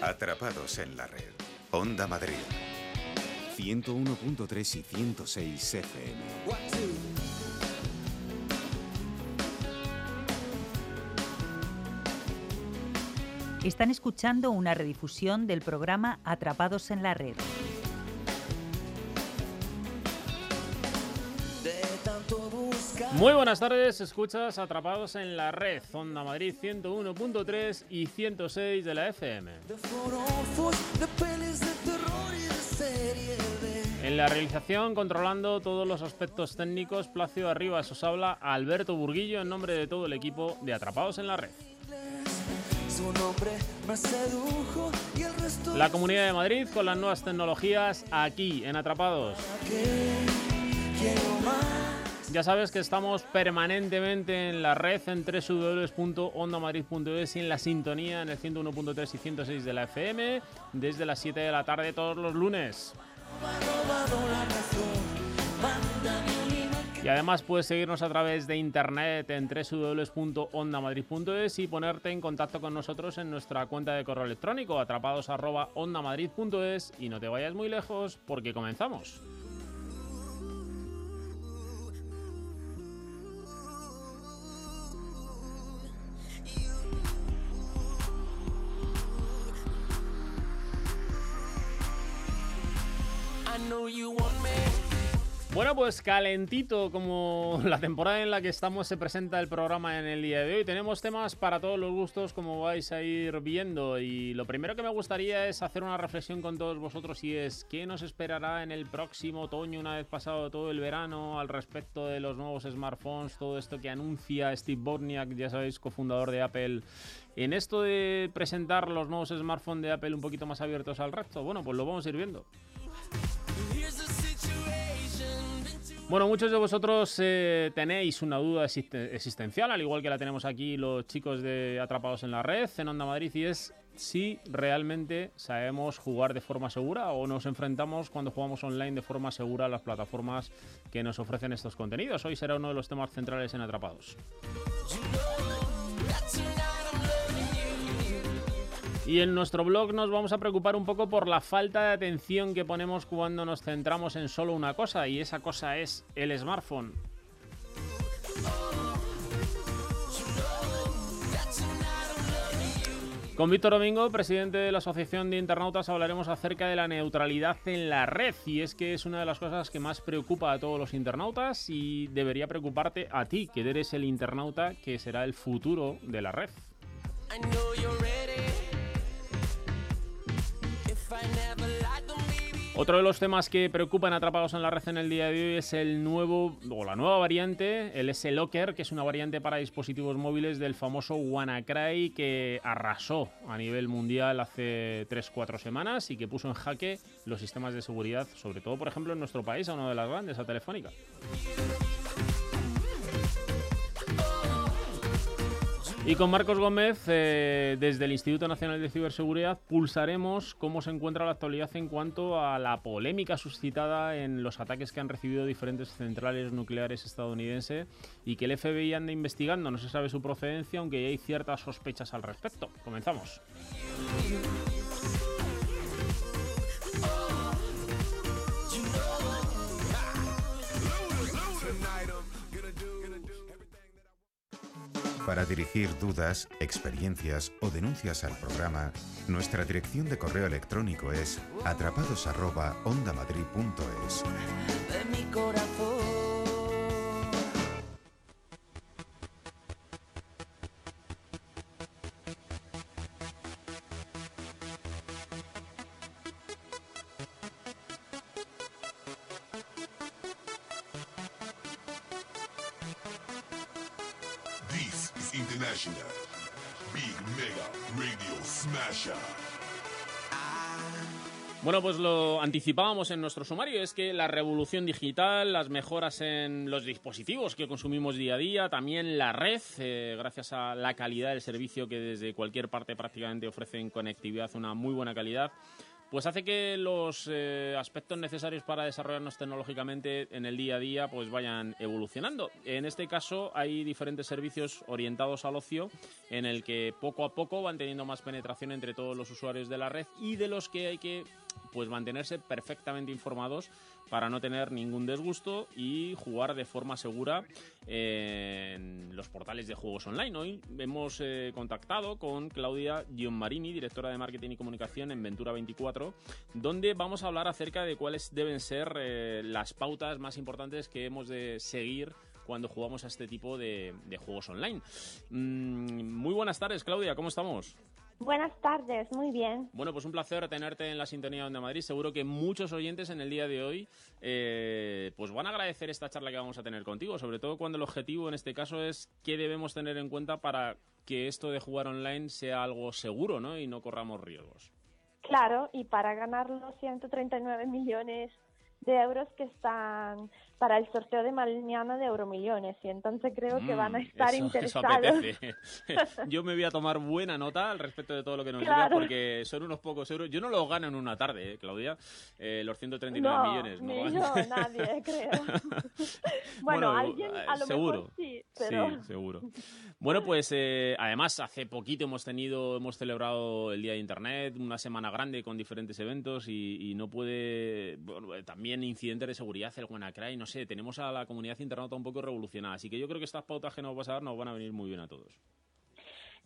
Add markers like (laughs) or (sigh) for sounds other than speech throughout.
Atrapados en la red. Onda Madrid. 101.3 y 106 FM. Están escuchando una redifusión del programa Atrapados en la Red. Muy buenas tardes, escuchas Atrapados en la Red, Onda Madrid 101.3 y 106 de la FM. En la realización, controlando todos los aspectos técnicos, Placio Arriba, os habla Alberto Burguillo en nombre de todo el equipo de Atrapados en la Red. La Comunidad de Madrid con las nuevas tecnologías aquí en Atrapados. Ya sabes que estamos permanentemente en la red en www.ondamadrid.es y en la sintonía en el 101.3 y 106 de la FM desde las 7 de la tarde todos los lunes. Y además puedes seguirnos a través de internet en www.ondamadrid.es y ponerte en contacto con nosotros en nuestra cuenta de correo electrónico atrapados@ondamadrid.es y no te vayas muy lejos porque comenzamos. Bueno, pues calentito como (laughs) la temporada en la que estamos se presenta el programa en el día de hoy. Tenemos temas para todos los gustos como vais a ir viendo y lo primero que me gustaría es hacer una reflexión con todos vosotros y es qué nos esperará en el próximo otoño una vez pasado todo el verano al respecto de los nuevos smartphones, todo esto que anuncia Steve Wozniak, ya sabéis, cofundador de Apple. En esto de presentar los nuevos smartphones de Apple un poquito más abiertos al resto, bueno, pues lo vamos a ir viendo. Bueno, muchos de vosotros eh, tenéis una duda existencial, al igual que la tenemos aquí los chicos de Atrapados en la Red, en Onda Madrid, y es si realmente sabemos jugar de forma segura o nos enfrentamos cuando jugamos online de forma segura a las plataformas que nos ofrecen estos contenidos. Hoy será uno de los temas centrales en Atrapados. Y en nuestro blog nos vamos a preocupar un poco por la falta de atención que ponemos cuando nos centramos en solo una cosa, y esa cosa es el smartphone. Con Víctor Domingo, presidente de la Asociación de Internautas, hablaremos acerca de la neutralidad en la red. Y es que es una de las cosas que más preocupa a todos los internautas y debería preocuparte a ti, que eres el internauta que será el futuro de la red. Otro de los temas que preocupan atrapados en la red en el día de hoy es el nuevo o la nueva variante, el S-Locker, que es una variante para dispositivos móviles del famoso WannaCry que arrasó a nivel mundial hace 3-4 semanas y que puso en jaque los sistemas de seguridad, sobre todo por ejemplo en nuestro país, a una de las grandes, a Telefónica. Y con Marcos Gómez, eh, desde el Instituto Nacional de Ciberseguridad, pulsaremos cómo se encuentra la actualidad en cuanto a la polémica suscitada en los ataques que han recibido diferentes centrales nucleares estadounidenses y que el FBI anda investigando. No se sabe su procedencia, aunque hay ciertas sospechas al respecto. Comenzamos. Para dirigir dudas, experiencias o denuncias al programa, nuestra dirección de correo electrónico es atrapados@ondamadrid.es. De. Bueno, pues lo anticipábamos en nuestro sumario, es que la revolución digital, las mejoras en los dispositivos que consumimos día a día, también la red, eh, gracias a la calidad del servicio que desde cualquier parte prácticamente ofrecen conectividad, una muy buena calidad, pues hace que los eh, aspectos necesarios para desarrollarnos tecnológicamente en el día a día pues vayan evolucionando. En este caso hay diferentes servicios orientados al ocio en el que poco a poco van teniendo más penetración entre todos los usuarios de la red y de los que hay que pues mantenerse perfectamente informados para no tener ningún desgusto y jugar de forma segura en los portales de juegos online. Hoy hemos eh, contactado con Claudia Gianmarini, directora de marketing y comunicación en Ventura 24, donde vamos a hablar acerca de cuáles deben ser eh, las pautas más importantes que hemos de seguir cuando jugamos a este tipo de, juegos online. Mm, muy buenas tardes, Claudia, ¿cómo estamos? Buenas tardes, muy bien. Bueno, pues un placer tenerte en la sintonía de Madrid. Seguro que muchos oyentes en el día de hoy eh, pues van a agradecer esta charla que vamos a tener contigo, sobre todo cuando el objetivo en este caso es qué debemos tener en cuenta para que esto de jugar online sea algo seguro ¿no? y no corramos riesgos. Claro, y para ganar los 139 millones de euros que están para el sorteo de mañana de Euromillones y entonces creo que van a mm, estar (laughs) interesados. (laughs) Yo me voy a tomar buena nota al respecto de todo lo que nos digas porque son unos pocos euros. Yo no los gano en una tarde, ¿eh, Claudia, eh, los 139 millones. No, no nadie, (laughs) creo. bueno, alguien a lo seguro. mejor sí, pero... Sí, seguro. Bueno, pues eh, además hace poquito hemos tenido, hemos celebrado el Día de Internet, una semana grande con diferentes eventos y, no puede, bueno, también incidentes de seguridad, el WannaCry, no tenemos a la comunidad internauta un poco revolucionada. Así que yo creo que estas pautas que nos vas a dar nos van a venir muy bien a todos.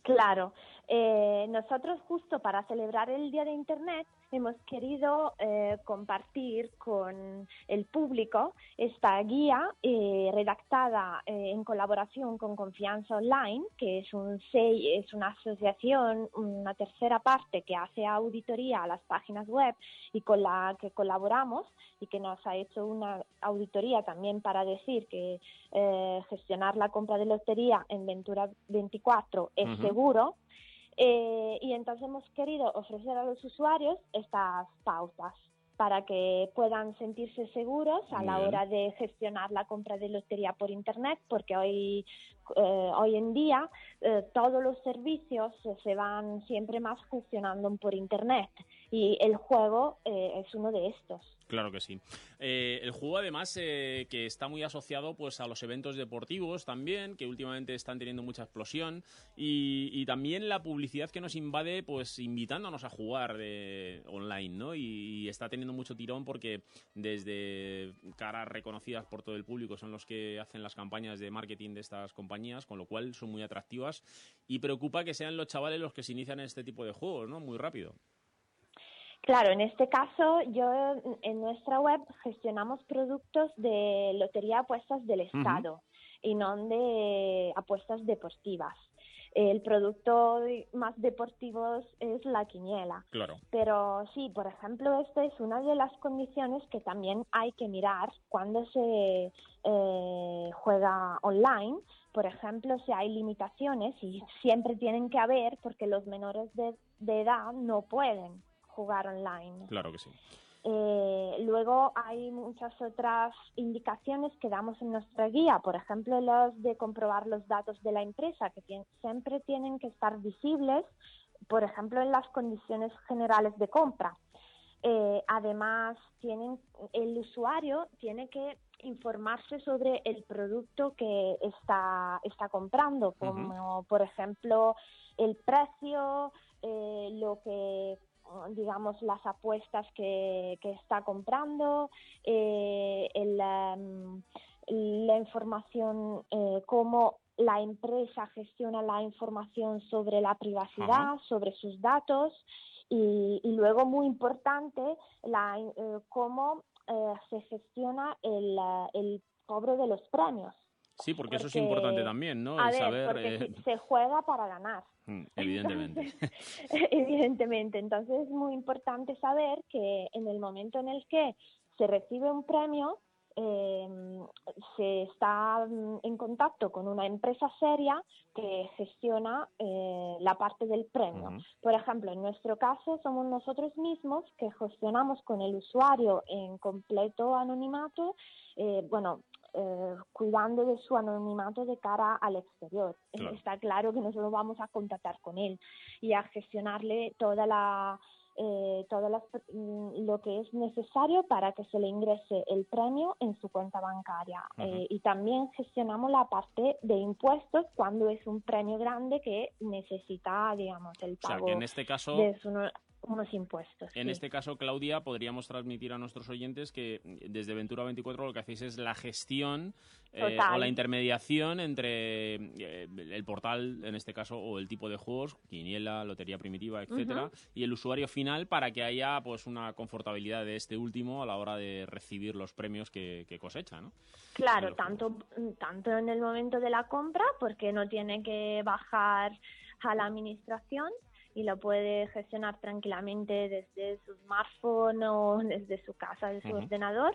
Claro, eh, nosotros justo para celebrar el Día de Internet hemos querido eh, compartir con el público esta guía eh, redactada en colaboración con Confianza Online, que es, un es una asociación, una tercera parte que hace auditoría a las páginas web y con la que colaboramos y que nos ha hecho una auditoría también para decir que gestionar la compra de lotería en Ventura 24 es seguro eh, y entonces hemos querido ofrecer a los usuarios estas pautas para que puedan sentirse seguros a la hora de gestionar la compra de lotería por Internet, porque hoy, eh, hoy en día eh, todos los servicios se van siempre más gestionando por Internet y el juego es uno de estos. Claro que sí. Eh, el juego además eh, que está muy asociado pues a los eventos deportivos también, que últimamente están teniendo mucha explosión y, también la publicidad que nos invade pues invitándonos a jugar de, online, ¿no? Y, está teniendo mucho tirón porque desde caras reconocidas por todo el público son los que hacen las campañas de marketing de estas compañías, con lo cual son muy atractivas y preocupa que sean los chavales los que se inician en este tipo de juegos, ¿no? Muy rápido. Claro, en este caso, yo en nuestra web gestionamos productos de lotería apuestas del Estado y no de apuestas deportivas. El producto más deportivo es la quiniela. Claro. Pero sí, por ejemplo, esta es una de las condiciones que también hay que mirar cuando se eh, juega online. Por ejemplo, si hay limitaciones y siempre tienen que haber porque los menores de edad no pueden jugar online. Claro que sí. Eh, luego hay muchas otras indicaciones que damos en nuestra guía, por ejemplo, los de comprobar los datos de la empresa, que siempre tienen que estar visibles, por ejemplo, en las condiciones generales de compra. Eh, además, tienen, el usuario tiene que informarse sobre el producto que está, está comprando, como por ejemplo el precio, eh, lo que digamos, las apuestas que, está comprando, eh, em, la información, eh, cómo la empresa gestiona la información sobre la privacidad, sobre sus datos y, luego, muy importante, la, eh, cómo se gestiona el, el cobro de los premios. Sí, porque, eso es importante también, ¿no? A ver, porque se juega para ganar. Mm, evidentemente. (laughs) evidentemente. Entonces es muy importante saber que en el momento en el que se recibe un premio, em, se está mm, en contacto con una empresa seria que gestiona eh, la parte del premio. Por ejemplo, en nuestro caso somos nosotros mismos que gestionamos con el usuario en completo anonimato, eh, bueno, eh, cuidando de su anonimato de cara al exterior. Está claro que nosotros vamos a contactar con él y a gestionarle toda la eh, todo mm, lo que es necesario para que se le ingrese el premio en su cuenta bancaria. Eh, y también gestionamos la parte de impuestos cuando es un premio grande que necesita, digamos, el pago en este caso, de unos impuestos. En este caso, Claudia, podríamos transmitir a nuestros oyentes que desde Ventura 24 lo que hacéis es la gestión eh, o la intermediación entre eh, el portal, en este caso, o el tipo de juegos, quiniela, lotería primitiva, etcétera, y el usuario final para que haya pues una confortabilidad de este último a la hora de recibir los premios que, cosecha, ¿no? Claro, tanto, tanto en el momento de la compra, porque no tiene que bajar a la administración, y lo puede gestionar tranquilamente desde su smartphone o desde su casa, desde su ordenador.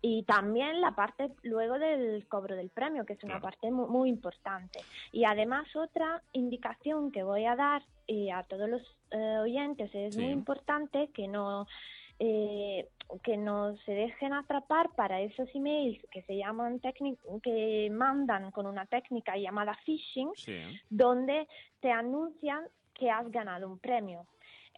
Y también la parte luego del cobro del premio, que es una parte muy, importante. Y además otra indicación que voy a dar y a todos los eh, oyentes es muy importante que no eh, que no se dejen atrapar para esos emails que se llaman que mandan con una técnica llamada phishing, donde te anuncian que has ganado un premio.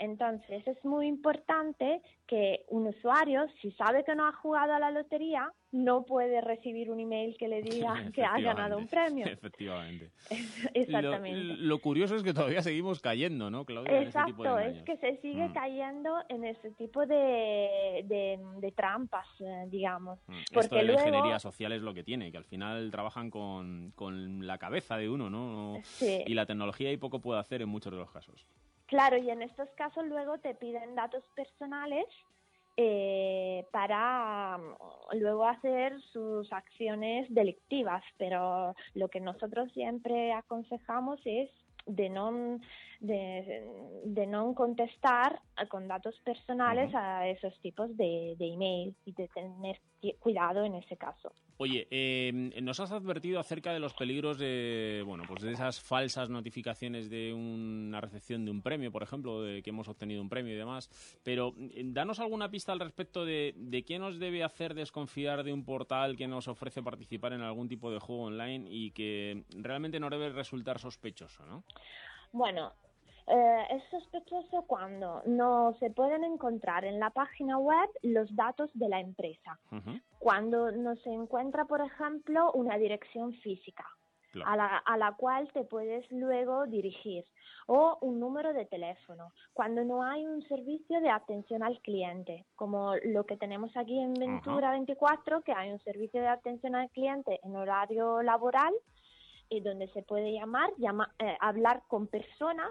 Entonces es muy importante que un usuario, si sabe que no ha jugado a la lotería, no puede recibir un email que le diga (laughs) que ha ganado un premio. (laughs) Efectivamente. (laughs) Exactamente. Lo, curioso es que todavía seguimos cayendo, ¿no, Claudia? Exacto, es que se sigue mm. cayendo en ese tipo de, de, trampas, eh, digamos. Mm. Porque Esto de la ingeniería social es lo que tiene, que al final trabajan con, con la cabeza de uno, ¿no? Y la tecnología y poco puede hacer en muchos de los casos. Claro, y en estos casos luego te piden datos personales eh, para mm, luego hacer sus acciones delictivas, pero lo que nosotros siempre aconsejamos es de no de, de no contestar con datos personales a esos tipos de, de email y de tener cuidado en ese caso. Oye, em, nos has advertido acerca de los peligros de, bueno, pues de esas falsas notificaciones de una recepción de un premio, por ejemplo, de que hemos obtenido un premio y demás. Pero eh, danos alguna pista al respecto de, de qué nos debe hacer desconfiar de un portal que nos ofrece participar en algún tipo de juego online y que realmente no debe resultar sospechoso, ¿no? Bueno, eh, es sospechoso cuando no se pueden encontrar en la página web los datos de la empresa. Cuando no se encuentra, por ejemplo, una dirección física. A, la, a la cual te puedes luego dirigir o un número de teléfono cuando no hay un servicio de atención al cliente como lo que tenemos aquí en Ventura 24 que hay un servicio de atención al cliente en horario laboral y donde se puede llamar, llama, eh, hablar con personas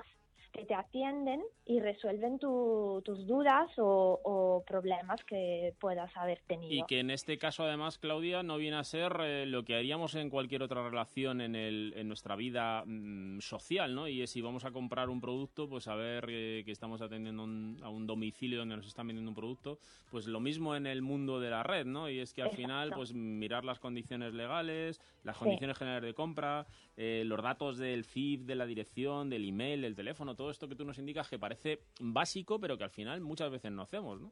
que te atienden y resuelven tus dudas o, problemas que puedas haber tenido. Y que en este caso, además, Claudia, no viene a ser eh, lo que haríamos en cualquier otra relación en, el, en nuestra vida mm, social, ¿no? Y es si vamos a comprar un producto, pues saber eh, que estamos atendiendo a un domicilio donde nos están vendiendo un producto, pues lo mismo en el mundo de la red, ¿no? Y es que al final, pues mirar las condiciones legales, las condiciones generales de compra, eh, los datos del CIF, de la dirección, del email, del teléfono, todo esto que tú nos indicas que parece básico, pero que al final muchas veces no hacemos, ¿no?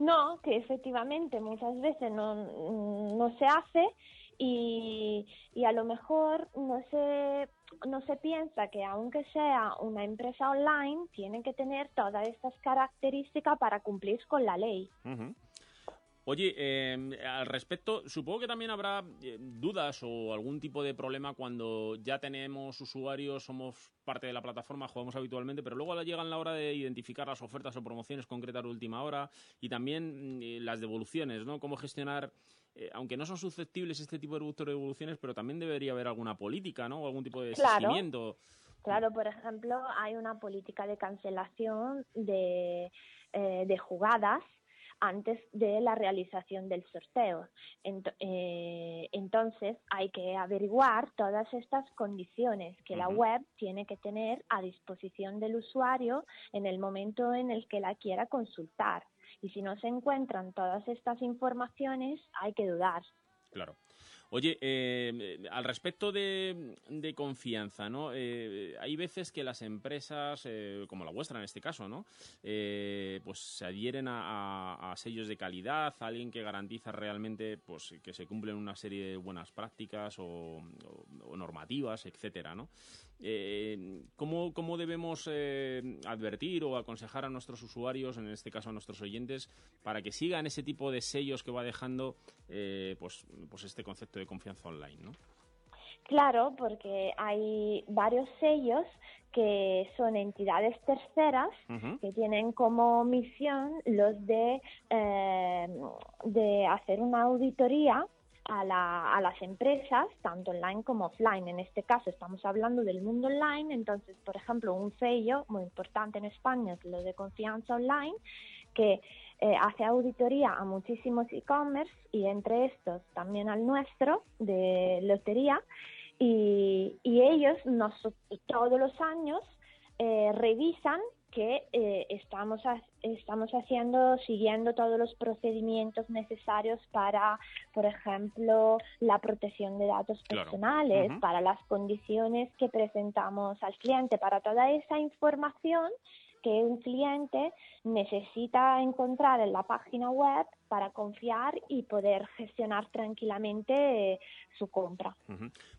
No, que efectivamente muchas veces no, no se hace y, y a lo mejor no se, no se piensa que aunque sea una empresa online, tiene que tener todas estas características para cumplir con la ley. Oye, eh, al respecto, supongo que también habrá eh, dudas o algún tipo de problema cuando ya tenemos usuarios, somos parte de la plataforma, jugamos habitualmente, pero luego llegan la hora de identificar las ofertas o promociones concretas de última hora y también mm, eh, las devoluciones, ¿no? Cómo gestionar, aunque no son susceptibles este tipo de devoluciones, pero también debería haber alguna política, ¿no? O algún tipo de seguimiento. Claro, por ejemplo, hay una política de cancelación de, de jugadas antes de la realización del sorteo. Eh, entonces hay que averiguar todas estas condiciones que la web tiene que tener a disposición del usuario en el momento en el que la quiera consultar. Y si no se encuentran todas estas informaciones, hay que dudar. Claro. Oye, eh, al respecto de, confianza, ¿no? Eh, hay veces que las empresas, eh, como la vuestra en este caso, ¿no? pues se adhieren a, sellos de calidad, a alguien que garantiza realmente pues, que se cumplen una serie de buenas prácticas o, normativas, etcétera, ¿no? ¿Cómo, ¿Cómo debemos advertir o aconsejar a nuestros usuarios, en este caso a nuestros oyentes, para que sigan ese tipo de sellos que va dejando pues, pues este concepto de confianza online, ¿no? Claro, porque hay varios sellos que son entidades terceras que tienen como misión los de, eh, de hacer una auditoría a, la, a, las empresas, tanto online como offline. En este caso estamos hablando del mundo online, entonces, por ejemplo, un sello muy importante en España es lo de confianza online, que eh, hace auditoría a muchísimos e-commerce y entre estos también al nuestro de lotería y, ellos nos, todos los años eh, revisan que eh, estamos, estamos haciendo, siguiendo todos los procedimientos necesarios para, por ejemplo, la protección de datos personales, para las condiciones que presentamos al cliente, para toda esa información que un cliente necesita encontrar en la página web para confiar y poder gestionar tranquilamente eh, su compra.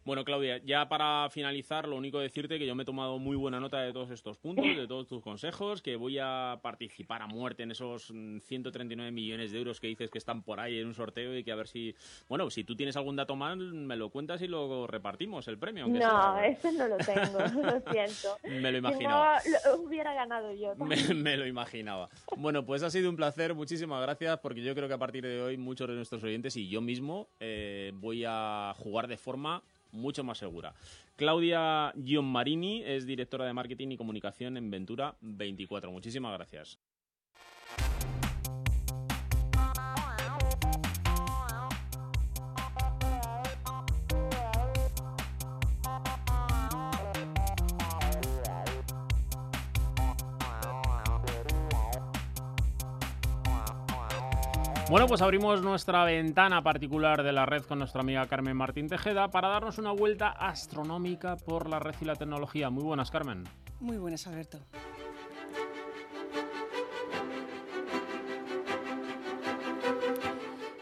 Bueno, Claudia, ya para finalizar, lo único decirte que yo me he tomado muy buena nota de todos estos puntos, de todos tus consejos, que voy a participar a muerte en esos 139 mm, millones de euros que dices que están por ahí en un sorteo y que a ver si, bueno, si tú tienes algún dato más, me lo cuentas y lo repartimos el premio. no, (laughs) ese no lo tengo, (laughs) lo siento. me lo imaginaba. lo hubiera ganado yo. (laughs) me lo imaginaba. Bueno, pues ha sido un placer, muchísimas gracias, porque yo creo que a partir de hoy muchos de nuestros oyentes y yo mismo eh, voy a jugar de forma mucho más segura. Claudia Gianmarini es directora de marketing y comunicación en Ventura 24. Muchísimas gracias. Bueno, pues abrimos nuestra ventana particular de la red con nuestra amiga Carmen Martín Tejeda para darnos una vuelta astronómica por la red y la tecnología. Muy buenas, Carmen. Muy buenas, Alberto.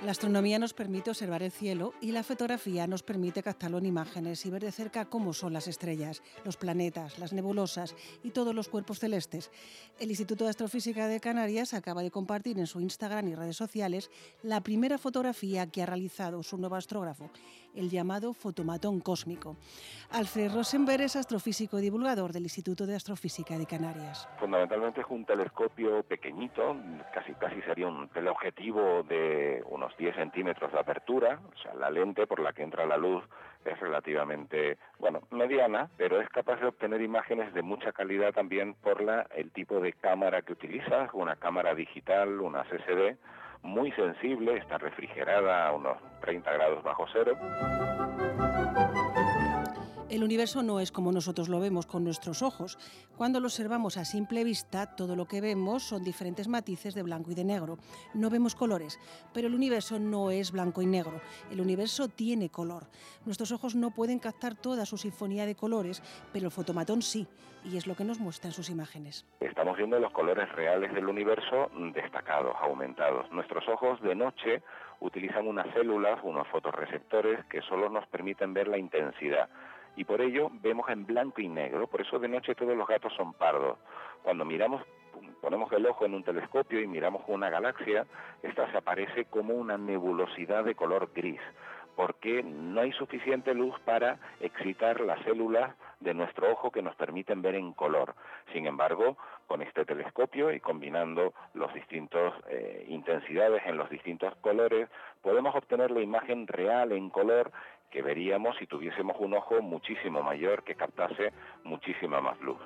La astronomía nos permite observar el cielo y la fotografía nos permite captarlo en imágenes y ver de cerca cómo son las estrellas, los planetas, las nebulosas y todos los cuerpos celestes. El Instituto de Astrofísica de Canarias acaba de compartir en su Instagram y redes sociales la primera fotografía que ha realizado su nuevo astrógrafo, el llamado fotomatón cósmico. Alfred Rosenberg es astrofísico y divulgador del Instituto de Astrofísica de Canarias. Fundamentalmente es un telescopio pequeñito, casi casi sería un teleobjetivo de unos 10 centímetros de apertura, o sea, la lente por la que entra la luz es relativamente, bueno, mediana, pero es capaz de obtener imágenes de mucha calidad también por la, el tipo de cámara que utiliza, una cámara digital, una CCD, muy sensible, está refrigerada a unos 30 grados bajo cero. El universo no es como nosotros lo vemos con nuestros ojos. Cuando lo observamos a simple vista, todo lo que vemos son diferentes matices de blanco y de negro. No vemos colores, pero el universo no es blanco y negro. El universo tiene color. Nuestros ojos no pueden captar toda su sinfonía de colores, pero el fotomatón sí, y es lo que nos muestra en sus imágenes. Estamos viendo los colores reales del universo destacados, aumentados. Nuestros ojos de noche utilizan unas células, unos fotorreceptores que solo nos permiten ver la intensidad y por ello vemos en blanco y negro, por eso de noche todos los gatos son pardos. Cuando miramos ponemos el ojo en un telescopio y miramos una galaxia, esta se aparece como una nebulosidad de color gris, porque no hay suficiente luz para excitar las células de nuestro ojo que nos permiten ver en color. Sin embargo, con este telescopio y combinando las distintas eh, intensidades en los distintos colores, podemos obtener la imagen real en color que veríamos si tuviésemos un ojo muchísimo mayor que captase muchísima más luz.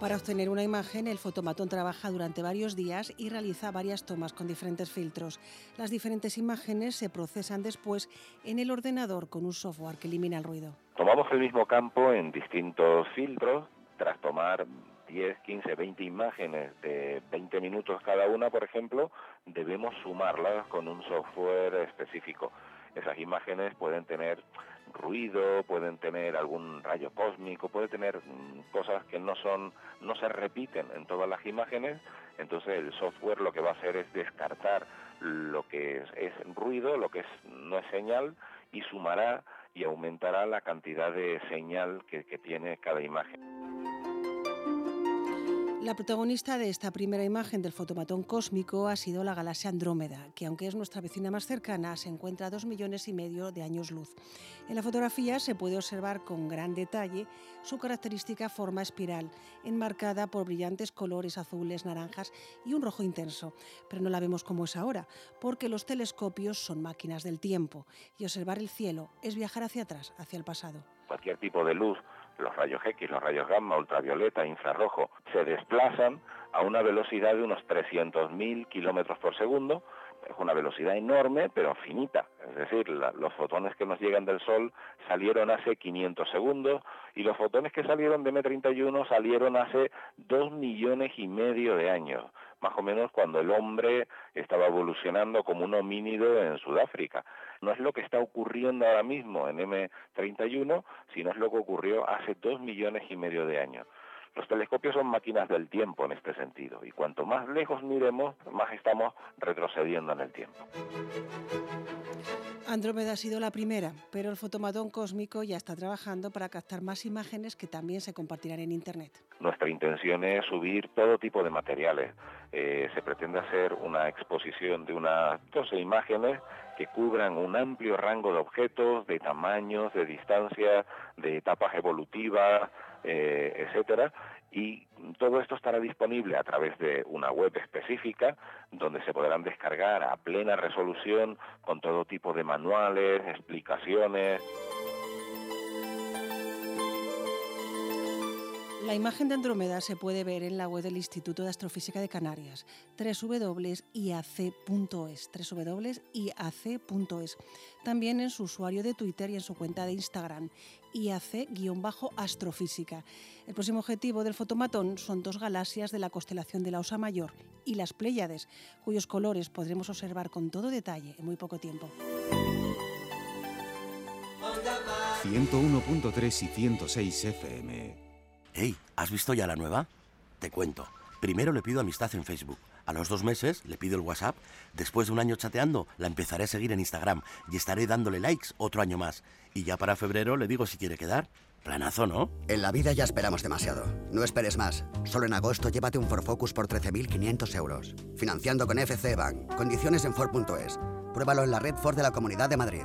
Para obtener una imagen, el fotomatón trabaja durante varios días y realiza varias tomas con diferentes filtros. Las diferentes imágenes se procesan después en el ordenador con un software que elimina el ruido. Tomamos el mismo campo en distintos filtros. Tras tomar 10, 15, 20 imágenes de 20 minutos cada una, por ejemplo, debemos sumarlas con un software específico. Esas imágenes pueden tener ruido, pueden tener algún rayo cósmico, puede tener mm, cosas que no son, no se repiten en todas las imágenes, entonces el software lo que va a hacer es descartar lo que es, ruido, lo que es, no es señal, y sumará y aumentará la cantidad de señal que tiene cada imagen. La protagonista de esta primera imagen del fotomatón cósmico ha sido la galaxia Andrómeda, que aunque es nuestra vecina más cercana, se encuentra a dos millones y medio de años luz. En la fotografía se puede observar con gran detalle su característica forma espiral, enmarcada por brillantes colores azules, naranjas y un rojo intenso. Pero no la vemos como es ahora, porque los telescopios son máquinas del tiempo y observar el cielo es viajar hacia atrás, hacia el pasado. Cualquier tipo de luz los rayos X, los rayos gamma, ultravioleta, infrarrojo, se desplazan a una velocidad de unos 300.000 kilómetros por segundo. Es una velocidad enorme, pero finita. Es decir, los fotones que nos llegan del Sol salieron hace 500 segundos y los fotones que salieron de M31 salieron hace 2 millones y medio de años más o menos cuando el hombre estaba evolucionando como un homínido en Sudáfrica. No es lo que está ocurriendo ahora mismo en M31, sino es lo que ocurrió hace dos millones y medio de años. Los telescopios son máquinas del tiempo en este sentido, y cuanto más lejos miremos, más estamos retrocediendo en el tiempo. Andrómeda ha sido la primera, pero el fotomatón cósmico ya está trabajando para captar más imágenes que también se compartirán en Internet. Nuestra intención es subir todo tipo de materiales. Eh, se pretende hacer una exposición de unas 12 imágenes que cubran un amplio rango de objetos, de tamaños, de distancia, de etapas evolutivas, eh, etcétera, y todo esto estará disponible a través de una web específica donde se podrán descargar a plena resolución con todo tipo de manuales, explicaciones. La imagen de Andrómeda se puede ver en la web del Instituto de Astrofísica de Canarias, www.iac.es, www.iac.es. También en su usuario de Twitter y en su cuenta de Instagram, IAC-astrofísica. El próximo objetivo del fotomatón son dos galaxias de la constelación de la Osa Mayor y las Pléyades, cuyos colores podremos observar con todo detalle en muy poco tiempo. 101.3 y 106 FM Hey, ¿has visto ya la nueva? Te cuento. Primero le pido amistad en Facebook. A los dos meses le pido el WhatsApp. Después de un año chateando, la empezaré a seguir en Instagram y estaré dándole likes otro año más. Y ya para febrero le digo si quiere quedar. Planazo, ¿no? En la vida ya esperamos demasiado. No esperes más. Solo en agosto llévate un Ford Focus por 13.500 euros. Financiando con FC Bank. Condiciones en Ford.es. Pruébalo en la red Ford de la Comunidad de Madrid.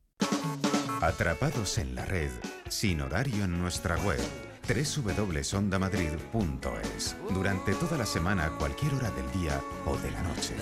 Atrapados en la red, sin horario en nuestra web www.ondamadrid.es. Durante toda la semana, cualquier hora del día o de la noche.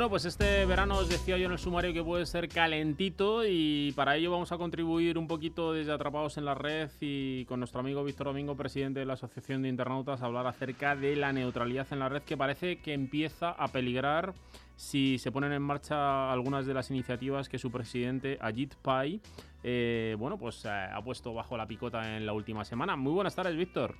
Bueno, pues este verano os decía yo en el sumario que puede ser calentito y para ello vamos a contribuir un poquito desde Atrapados en la Red y con nuestro amigo Víctor Domingo, presidente de la Asociación de Internautas, a hablar acerca de la neutralidad en la red que parece que empieza a peligrar si se ponen en marcha algunas de las iniciativas que su presidente Ajit Pai, eh, bueno, pues eh, ha puesto bajo la picota en la última semana. Muy buenas tardes, Víctor.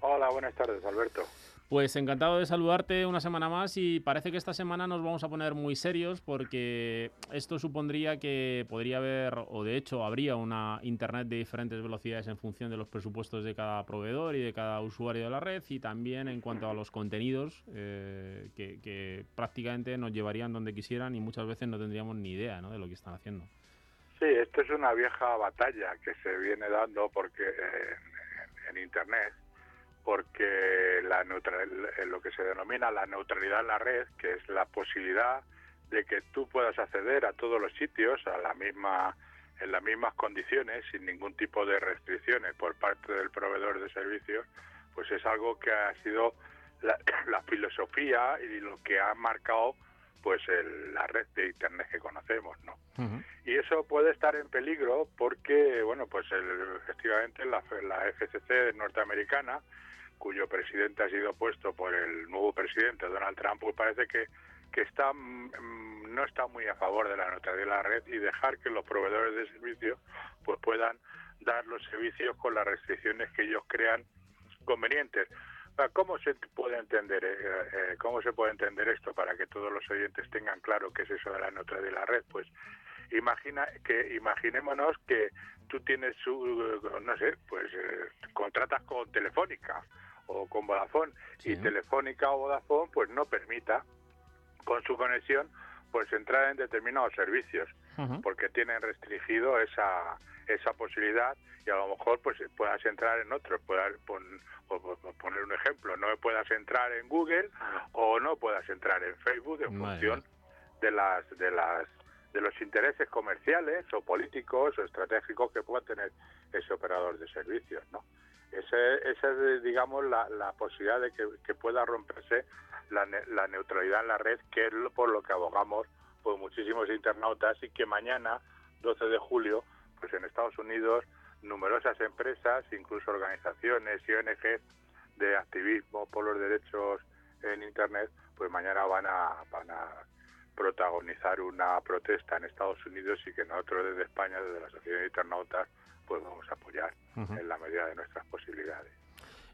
Hola, buenas tardes, Alberto. Pues encantado de saludarte una semana más y parece que esta semana nos vamos a poner muy serios porque esto supondría que podría haber, o de hecho habría una Internet de diferentes velocidades en función de los presupuestos de cada proveedor y de cada usuario de la red y también en cuanto a los contenidos eh, que, prácticamente nos llevarían donde quisieran y muchas veces no tendríamos ni idea de lo que están haciendo. Sí, esto es una vieja batalla que se viene dando porque en Internet porque la neutral, lo que se denomina la neutralidad en la red, que es la posibilidad de que tú puedas acceder a todos los sitios a la misma en las mismas condiciones sin ningún tipo de restricciones por parte del proveedor de servicios, pues es algo que ha sido la, (coughs) filosofía y lo que ha marcado pues la red de internet que conocemos, ¿no? Y eso puede estar en peligro porque, bueno, pues efectivamente la, la FCC norteamericana cuyo presidente ha sido puesto por el nuevo presidente Donald Trump, pues parece que, que está mm, no está muy a favor de la neutralidad de la red y dejar que los proveedores de servicios pues puedan dar los servicios con las restricciones que ellos crean convenientes. ¿Cómo se puede entender eh, eh, cómo se puede entender esto para que todos los oyentes tengan claro qué es eso de la neutralidad de la red? Pues imagina que imaginémonos que tú tienes su no sé, pues eh, contratas con Telefónica o con Vodafone. Y Telefónica o Vodafone pues no permita con su conexión pues entrar en determinados servicios porque tienen restringido esa esa posibilidad y a lo mejor pues puedas entrar en otros puedas poner un ejemplo no puedas entrar en Google o no puedas entrar en Facebook en función de las de las de los intereses comerciales o políticos o estratégicos que pueda tener ese operador de servicios no esa es, digamos, la, la posibilidad de que, pueda romperse la, la, neutralidad en la red, que es por lo que abogamos por muchísimos internautas y que mañana, 12 de julio, pues en Estados Unidos, numerosas empresas, incluso organizaciones y ONGs de activismo por los derechos en Internet, pues mañana van a, van a protagonizar una protesta en Estados Unidos y que nosotros desde España, desde la Asociación de Internautas, pues vamos a apoyar en la medida de nuestras posibilidades.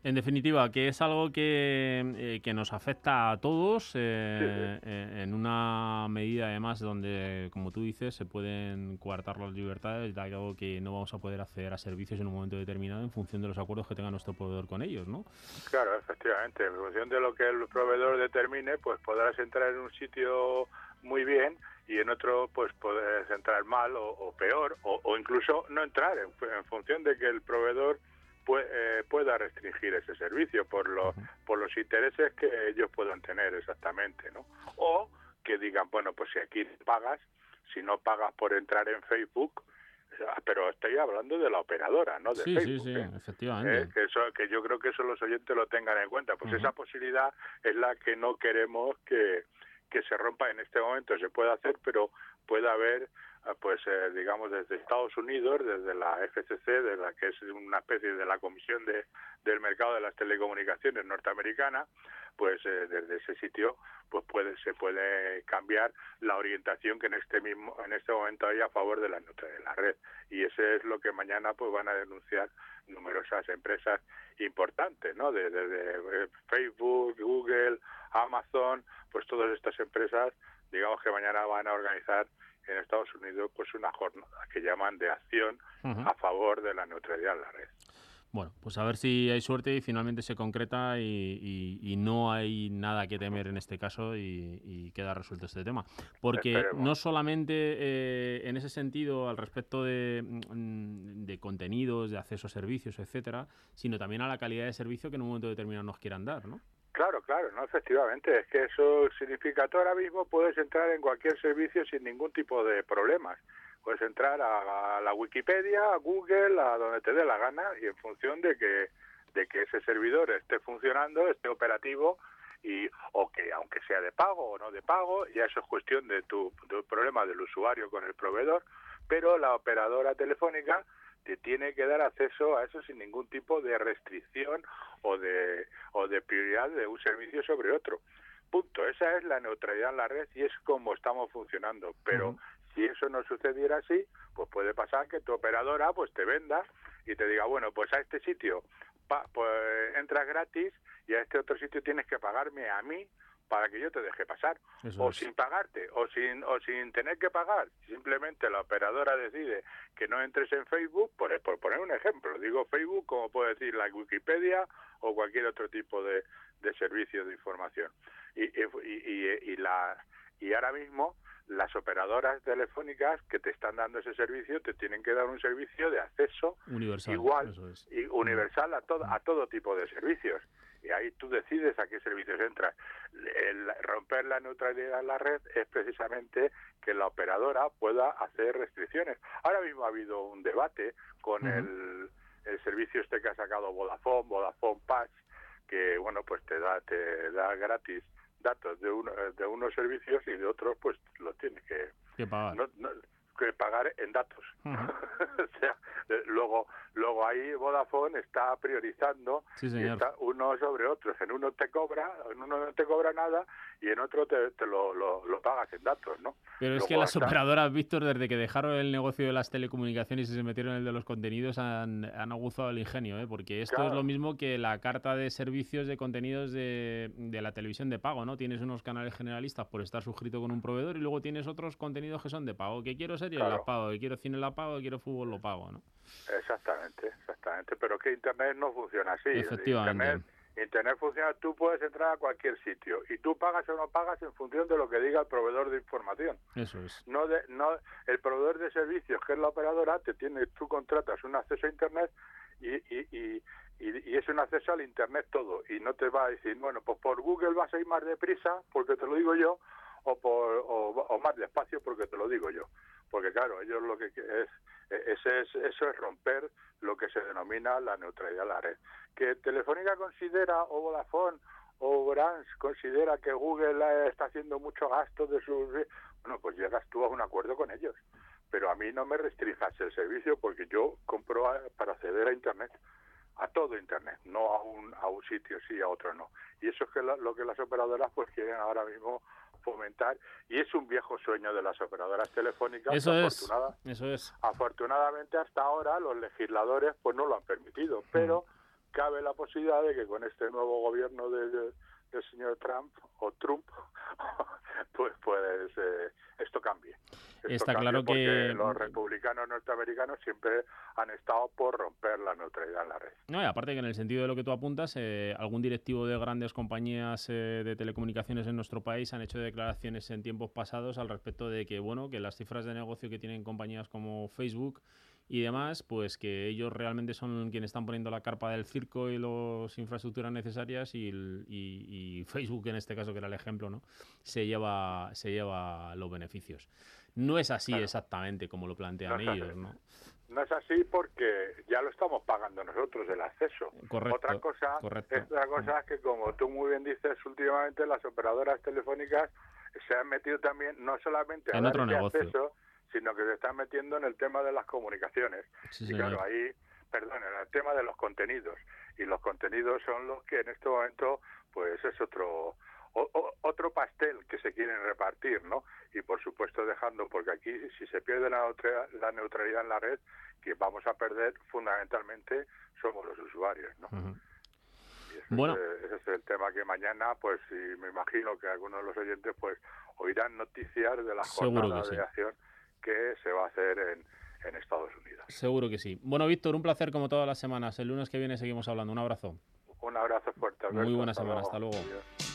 En definitiva, que es algo que, eh, nos afecta a todos eh, eh, en una medida además donde, como tú dices, se pueden coartar las libertades, algo que no vamos a poder acceder a servicios en un momento determinado en función de los acuerdos que tenga nuestro proveedor con ellos, ¿no? Claro, efectivamente. En función de lo que el proveedor determine, pues podrás entrar en un sitio muy bien y en otro pues puedes entrar mal o, peor o, incluso no entrar en, función de que el proveedor eh, pueda restringir ese servicio por los por los intereses que ellos puedan tener exactamente no o que digan bueno pues si aquí pagas si no pagas por entrar en Facebook pero estoy hablando de la operadora, ¿no? De sí, Facebook, sí, sí, ¿eh? efectivamente. ¿Eh? Que, eso, que yo creo que eso los oyentes lo tengan en cuenta. Pues esa posibilidad es la que no queremos que, que se rompa en este momento se puede hacer, pero puede haber, ah, pues eh, digamos, desde Estados Unidos, desde la FCC, de la que es una especie de la Comisión de, del Mercado de las Telecomunicaciones norteamericana, pues eh, desde ese sitio pues puede se puede cambiar la orientación que en este mismo en este momento hay a favor de la de la red. Y ese es lo que mañana pues van a denunciar numerosas empresas importantes no desde de, Facebook Google Amazon pues todas estas empresas digamos que mañana van a organizar en Estados Unidos pues una jornada que llaman de acción a favor de la neutralidad en la red bueno, pues a ver si hay suerte y finalmente se concreta y, no hay nada que temer en este caso y, queda resuelto este tema. Porque no solamente eh, en ese sentido al respecto mm, de, contenidos, de acceso a servicios, etcétera, sino también a la calidad de servicio que en un momento determinado nos quieran dar, ¿no? Claro, claro, no, efectivamente, es que eso significa tú ahora mismo puedes entrar en cualquier servicio sin ningún tipo de problemas. Puedes entrar a, la Wikipedia, a Google, a donde te dé la gana y en función de que de que ese servidor esté funcionando, esté operativo y o que aunque sea de pago o no de pago, ya eso es cuestión de tu, problema del usuario con el proveedor, pero la operadora telefónica te tiene que dar acceso a eso sin ningún tipo de restricción o de o de prioridad de un servicio sobre otro. Punto. Esa es la neutralidad en la red y es como estamos funcionando. Pero si eso no sucediera así, pues puede pasar que tu operadora pues te venda y te diga, bueno, pues a este sitio pa- pues entras gratis y a este otro sitio tienes que pagarme a mí para que yo te deje pasar Eso o es. sin pagarte o sin o sin tener que pagar simplemente la operadora decide que no entres en Facebook por, por poner un ejemplo digo Facebook como puede decir la Wikipedia o cualquier otro tipo de, de servicio de información y, y, y- y la y ahora mismo las operadoras telefónicas que te están dando ese servicio te tienen que dar un servicio de acceso Universal. igual es. y universal a todo a todo tipo de servicios y ahí tú decides a qué servicios entras. El romper la neutralidad en la red es precisamente que la operadora pueda hacer restricciones. Ahora mismo ha habido un debate con el, el servicio este que ha sacado Vodafone Vodafone Pass que bueno pues te da te da gratis datos de uno, de unos servicios y de otros pues los tienes que Que pagar. no- no- que pagar en datos. (laughs) O sea, eh, luego, luego ahí Vodafone está priorizando Sí, y está uno sobre otros. En uno te cobra, en uno no te cobra nada y en otro te, te lo, lo, lo pagas en datos, ¿no? Pero es que las operadoras, Víctor, desde que dejaron el negocio de las telecomunicaciones y se metieron en el de los contenidos, han, han aguzado el ingenio, ¿eh? porque esto es lo mismo que la carta de servicios de contenidos de, de la televisión de pago, ¿no? Tienes unos canales generalistas por estar suscrito con un proveedor y luego tienes otros contenidos que son de pago. Que quiero series, Claro. las pago. Que quiero cine, la pago. Que quiero fútbol, lo pago, ¿no? Exactamente, exactamente. Pero que Internet no funciona así. Efectivamente. Internet, Internet funciona, tú puedes entrar a cualquier sitio y tú pagas o no pagas en función de lo que diga el proveedor de información. Eso es. no de, no el proveedor de servicios que es la operadora te tiene tú contratas un acceso a internet y, y, y, y- y es un acceso al internet todo y no te va a decir bueno pues por Google vas a ir más deprisa porque te lo digo yo o por o, o más despacio porque te lo digo yo porque claro ellos lo que es ese es eso es romper lo que se denomina la neutralidad de la red que Telefónica considera o Vodafone o Orange considera que Google está haciendo mucho gasto de sus bueno, pues llegas tú a un acuerdo con ellos. Pero a mí no me restringas el servicio porque yo compro para acceder a Internet, a todo Internet, no a un, a un sitio sí, a otro no. Y eso es que lo que las operadoras pues quieren ahora mismo fomentar y es un viejo sueño de las operadoras telefónicas. Eso es. Eso es. afortunadamente hasta ahora los legisladores pues no lo han permitido, pero cabe la posibilidad de que con este nuevo gobierno de- de- del señor Trump o Trump (laughs) pues pues eh, esto cambie. Esto Está cambie claro porque que- los republicanos norteamericanos siempre han estado por romper la neutralidad en la red. No, y aparte que en el sentido de lo que tú apuntas, eh, algún directivo de grandes compañías eh, de telecomunicaciones en nuestro país han hecho declaraciones en tiempos pasados al respecto de que, bueno, que las cifras de negocio que tienen compañías como Facebook y demás, pues que ellos realmente son quienes están poniendo la carpa del circo y las infraestructuras necesarias y, y- y Facebook, en este caso, que era el ejemplo, ¿no? Se lleva, se lleva los beneficios. No es así exactamente como lo plantean No ellos, ¿no? No es así porque ya lo estamos pagando nosotros el acceso. Correcto, Otra cosa, correcto. otra cosa es que como tú muy bien dices, últimamente las operadoras telefónicas se han metido también no solamente a En dar otro ese negocio. acceso, sino que se están metiendo en el tema de las comunicaciones. Sí, y señor. claro, ahí, perdón, en el tema de los contenidos. Y los contenidos son los que en este momento, pues es otro o- o- otro pastel que se quieren repartir, ¿no? Y por supuesto dejando, porque aquí si se pierde la, la neutralidad en la red, que vamos a perder fundamentalmente somos los usuarios, ¿no? Y ese, Bueno. es, ese es el tema que mañana, pues sí, me imagino que algunos de los oyentes pues oirán noticias de la jornada sí. de acción que se va a hacer en, en Estados Unidos. Seguro que sí. Bueno, Víctor, un placer como todas las semanas. El lunes que viene seguimos hablando. Un abrazo. Un abrazo fuerte. Muy buena Hasta semana. luego. Hasta luego. Adiós.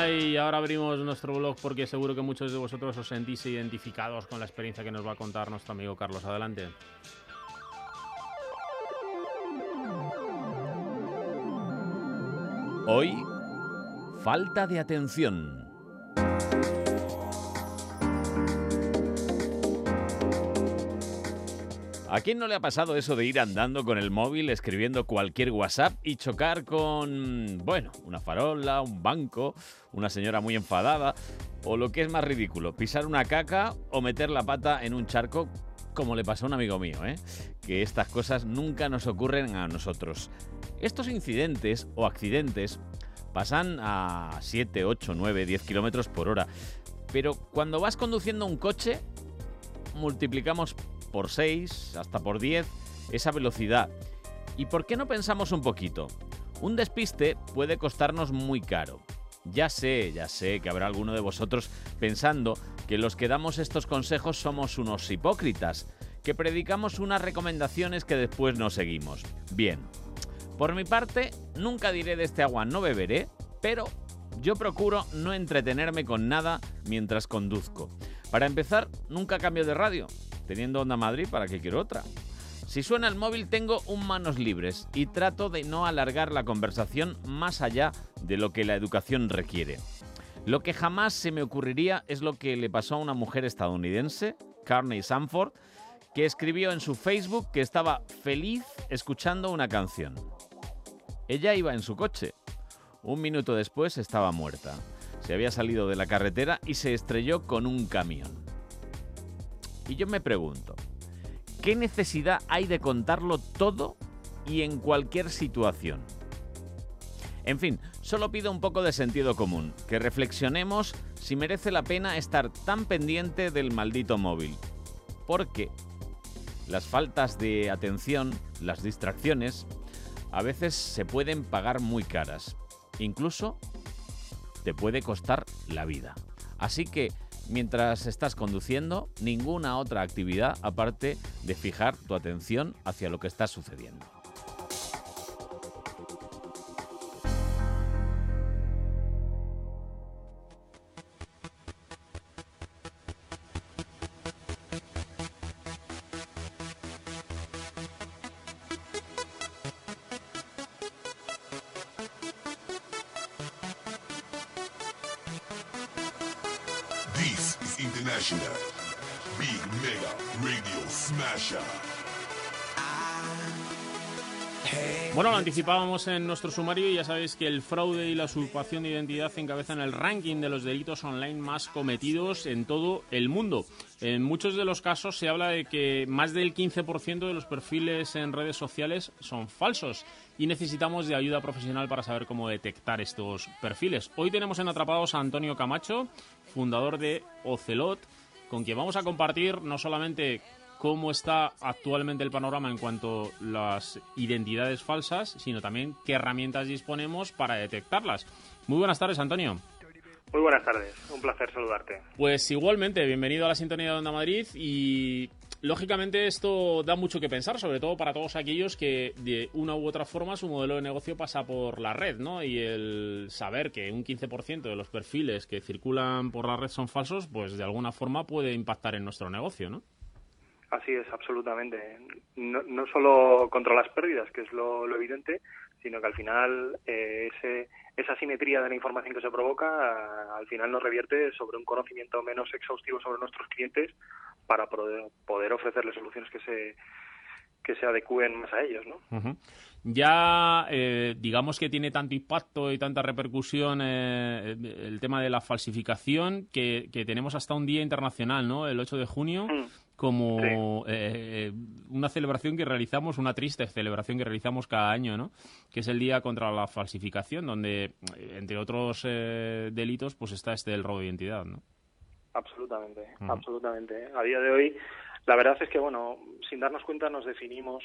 Ay, ahora abrimos nuestro blog porque seguro que muchos de vosotros os sentís identificados con la experiencia que nos va a contar nuestro amigo Carlos. Adelante. Hoy, falta de atención. ¿A quién no le ha pasado eso de ir andando con el móvil escribiendo cualquier WhatsApp y chocar con, bueno, una farola, un banco, una señora muy enfadada o lo que es más ridículo, pisar una caca o meter la pata en un charco como le pasó a un amigo mío, ¿eh? que estas cosas nunca nos ocurren a nosotros. Estos incidentes o accidentes pasan a 7, 8, 9, 10 kilómetros por hora. Pero cuando vas conduciendo un coche, multiplicamos por 6, hasta por 10, esa velocidad. ¿Y por qué no pensamos un poquito? Un despiste puede costarnos muy caro. Ya sé, ya sé que habrá alguno de vosotros pensando que los que damos estos consejos somos unos hipócritas, que predicamos unas recomendaciones que después no seguimos. Bien, por mi parte, nunca diré de este agua no beberé, pero yo procuro no entretenerme con nada mientras conduzco. Para empezar, nunca cambio de radio. Teniendo Onda Madrid, ¿para qué quiero otra? Si suena el móvil tengo un manos libres y trato de no alargar la conversación más allá de lo que la educación requiere. Lo que jamás se me ocurriría es lo que le pasó a una mujer estadounidense, Carney Sanford, que escribió en su Facebook que estaba feliz escuchando una canción. Ella iba en su coche. Un minuto después estaba muerta. Se había salido de la carretera y se estrelló con un camión. Y yo me pregunto, ¿qué necesidad hay de contarlo todo y en cualquier situación? En fin, solo pido un poco de sentido común, que reflexionemos si merece la pena estar tan pendiente del maldito móvil. Porque las faltas de atención, las distracciones, a veces se pueden pagar muy caras. Incluso te puede costar la vida. Así que mientras estás conduciendo, ninguna otra actividad aparte de fijar tu atención hacia lo que está sucediendo. Anticipábamos en nuestro sumario y ya sabéis que el fraude y la usurpación de identidad encabezan el ranking de los delitos online más cometidos en todo el mundo. En muchos de los casos se habla de que más del 15% de los perfiles en redes sociales son falsos y necesitamos de ayuda profesional para saber cómo detectar estos perfiles. Hoy tenemos en Atrapados a Antonio Camacho, fundador de Ocelot, con quien vamos a compartir no solamente cómo está actualmente el panorama en cuanto a las identidades falsas, sino también qué herramientas disponemos para detectarlas. Muy buenas tardes, Antonio. Muy buenas tardes, un placer saludarte. Pues igualmente, bienvenido a la sintonía de Onda Madrid y lógicamente esto da mucho que pensar, sobre todo para todos aquellos que de una u otra forma su modelo de negocio pasa por la red, ¿no? Y el saber que un 15% de los perfiles que circulan por la red son falsos, pues de alguna forma puede impactar en nuestro negocio, ¿no? Así es, absolutamente. No, no solo contra las pérdidas, que es lo, lo evidente, sino que al final eh, ese, esa simetría de la información que se provoca a- al final nos revierte sobre un conocimiento menos exhaustivo sobre nuestros clientes para poder, poder ofrecerles soluciones que se que se adecúen más a ellos, ¿no? Ya, eh, digamos que tiene tanto impacto y tanta repercusión eh, el tema de la falsificación que, que tenemos hasta un día internacional, ¿no? El 8 de junio, como eh, una celebración que realizamos, una triste celebración que realizamos cada año, ¿no? Que es el Día contra la Falsificación, donde, eh, entre otros eh, delitos, pues está este del robo de identidad, ¿no? Absolutamente, absolutamente. A día de hoy, la verdad es que, bueno, sin darnos cuenta nos definimos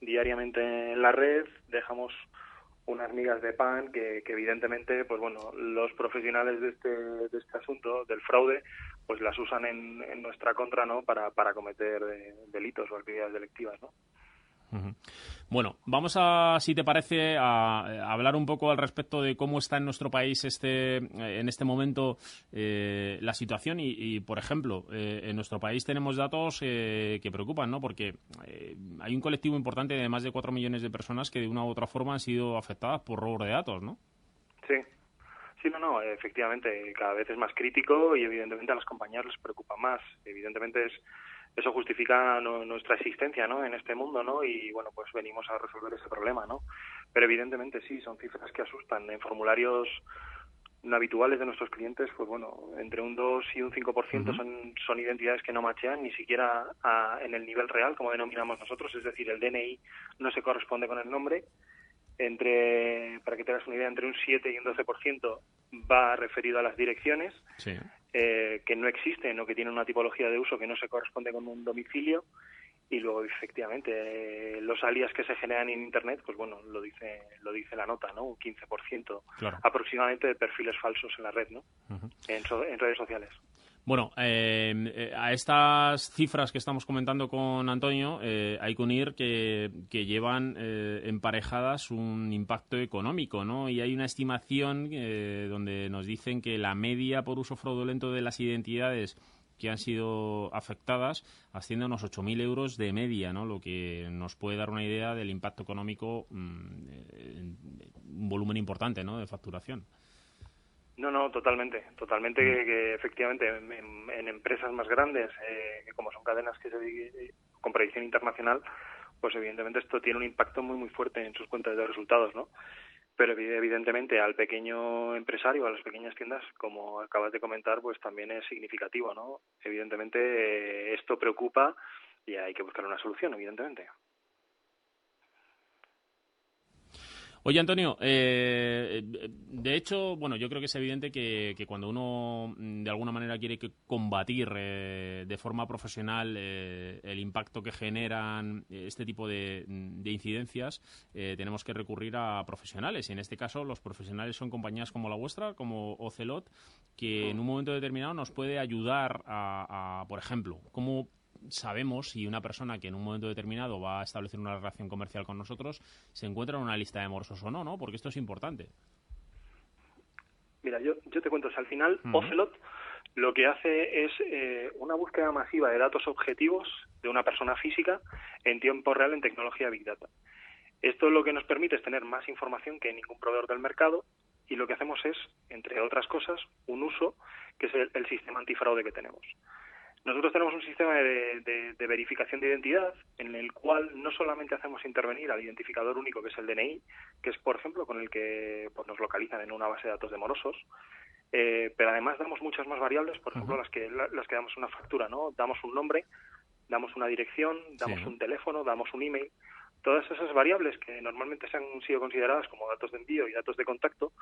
diariamente en la red, dejamos unas migas de pan que, que evidentemente, pues bueno, los profesionales de este, de este asunto, del fraude, pues las usan en, en nuestra contra, ¿no? Para, para cometer eh, delitos o actividades delictivas, ¿no? Bueno, vamos a, si te parece, a, a hablar un poco al respecto de cómo está en nuestro país este, eh, en este momento eh, la situación y, y, por ejemplo, eh, en nuestro país tenemos datos eh, que preocupan, ¿no? Porque hay un colectivo importante de más de 4 millones de personas que de una u otra forma han sido afectadas por robo de datos, ¿no? Sí. Sí, no, no, efectivamente, cada vez es más crítico y evidentemente a las compañías les preocupa más. Evidentemente es eso justifica no- nuestra existencia ¿no? en este mundo ¿no? y bueno pues venimos a resolver ese problema ¿no? pero evidentemente sí son cifras que asustan en formularios habituales de nuestros clientes pues bueno entre un 2 y un 5% Ujú. son, son identidades que no machean ni siquiera a- en el nivel real como denominamos nosotros es decir el DNI no se corresponde con el nombre entre, para que tengas una idea, entre un 7 y un 12% va referido a las direcciones, Sí. eh, que no existen o que tienen una tipología de uso que no se corresponde con un domicilio. Y luego, efectivamente, eh, los alias que se generan en Internet, pues bueno, lo dice, lo dice la nota, ¿no? Un 15% Claro. aproximadamente de perfiles falsos en la red, ¿no? En, so- en redes sociales. Bueno, eh, eh, a estas cifras que estamos comentando con Antonio, eh, hay que unir que, que llevan eh, emparejadas un impacto económico, ¿no? Y hay una estimación eh, donde nos dicen que la media por uso fraudulento de las identidades que han sido afectadas asciende a unos 8.000 euros de media, ¿no? Lo que nos puede dar una idea del impacto económico, mm, eh, un volumen importante, ¿no? De facturación. No, no, totalmente, totalmente que, que efectivamente en, en- en empresas más grandes, eh, que como son cadenas que se dediquen- con predicción internacional, pues evidentemente esto tiene un impacto muy muy fuerte en sus cuentas de resultados, ¿no? Pero evi- evidentemente al pequeño empresario, a las pequeñas tiendas, como acabas de comentar, pues también es significativo, ¿no? Evidentemente eh, esto preocupa y hay que buscar una solución, evidentemente. Oye, Antonio, eh, de hecho, bueno, yo creo que es evidente que, que cuando uno mm, de alguna manera quiere que combatir eh, de forma profesional eh, el impacto que generan este tipo de, de incidencias, eh, tenemos que recurrir a profesionales. Y en este caso, los profesionales son compañías como la vuestra, como Ocelot, que en un momento determinado nos puede ayudar a, a, por ejemplo, cómo sabemos si una persona que en un momento determinado va a establecer una relación comercial con nosotros se encuentra en una lista de morosos o no, ¿no? Porque esto es importante. Mira, yo, yo te cuento, al final. Ocelot lo que hace es eh, una búsqueda masiva de datos objetivos de una persona física en tiempo real en tecnología Big Data. Esto lo que nos permite es tener más información que ningún proveedor del mercado y lo que hacemos es, entre otras cosas, un uso que es el, el sistema antifraude que tenemos. Nosotros tenemos un sistema de, de- de verificación de identidad en el cual no solamente hacemos intervenir al identificador único que es el DNI, que es por ejemplo con el que pues, nos localizan en una base de datos de morosos, eh, pero además damos muchas más variables, por ejemplo las que la- las que damos una factura, ¿no? Damos un nombre, damos una dirección, damos Sí. un teléfono, damos un email. Todas esas variables que normalmente se han sido consideradas como datos de envío y datos de contacto,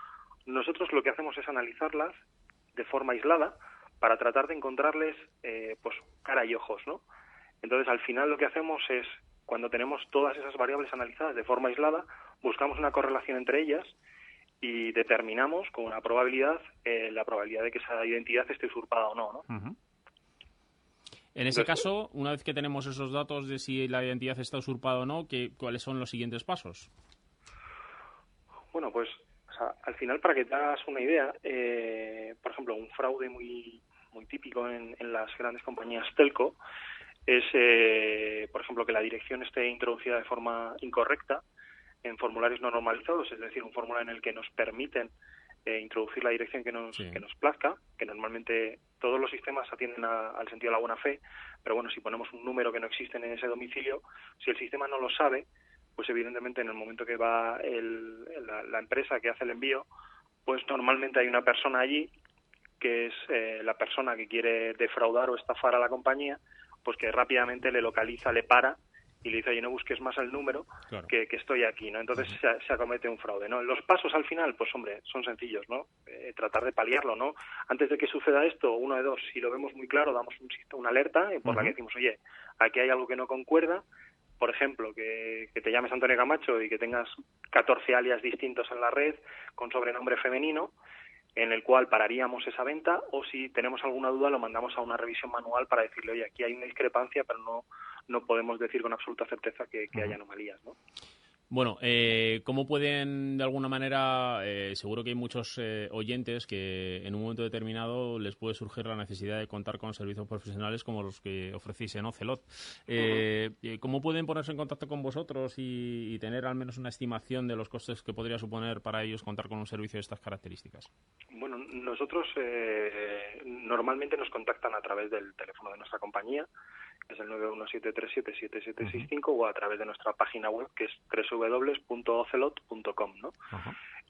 nosotros lo que hacemos es analizarlas de forma aislada para tratar de encontrarles eh, pues cara y ojos, ¿no? Entonces al final lo que hacemos es cuando tenemos todas esas variables analizadas de forma aislada, buscamos una correlación entre ellas y determinamos con una probabilidad eh, la probabilidad de que esa identidad esté usurpada o no, ¿no? En ese caso, una vez que tenemos esos datos de si la identidad está usurpada o no, ¿qué, ¿cuáles son los siguientes pasos? Bueno, pues o sea, al final, para que te hagas una idea, eh, por ejemplo, un fraude muy, muy típico en, en las grandes compañías telco es, eh, por ejemplo, que la dirección esté introducida de forma incorrecta en formularios no normalizados, es decir, un formulario en el que nos permiten eh, introducir la dirección que nos, que nos plazca, que normalmente todos los sistemas atienden a- al sentido de la buena fe, pero bueno, si ponemos un número que no existe en ese domicilio, si el sistema no lo sabe, pues evidentemente en el momento que va el- la, la empresa que hace el envío, pues normalmente hay una persona allí que es eh, la persona que quiere defraudar o estafar a la compañía, pues que rápidamente le localiza, le para y le dice, oye, no busques más el número, Claro. que, que estoy aquí, ¿no? Entonces se, se acomete un fraude, ¿no? Los pasos al final, pues hombre, son sencillos, ¿no? Eh, tratar de paliarlo, ¿no? Antes de que suceda esto, uno de dos, si lo vemos muy claro, damos un, una alerta eh, por la que decimos, oye, aquí hay algo que no concuerda, por ejemplo, que, que te llames Antonio Camacho y que tengas 14 alias distintos en la red con sobrenombre femenino, en el cual pararíamos esa venta o si tenemos alguna duda lo mandamos a una revisión manual para decirle, oye, aquí hay una discrepancia, pero no, no podemos decir con absoluta certeza que, que hay anomalías, ¿no? Bueno, eh, ¿cómo pueden de alguna manera, eh, seguro que hay muchos eh, oyentes que en un momento determinado les puede surgir la necesidad de contar con servicios profesionales como los que ofrecéis en Ocelot? Eh, eh, ¿Cómo pueden ponerse en contacto con vosotros y, y tener al menos una estimación de los costes que podría suponer para ellos contar con un servicio de estas características? Bueno, nosotros eh, normalmente nos contactan a través del teléfono de nuestra compañía, es el 917377765, o a través de nuestra página web, que es www.ocelot.com, ¿no?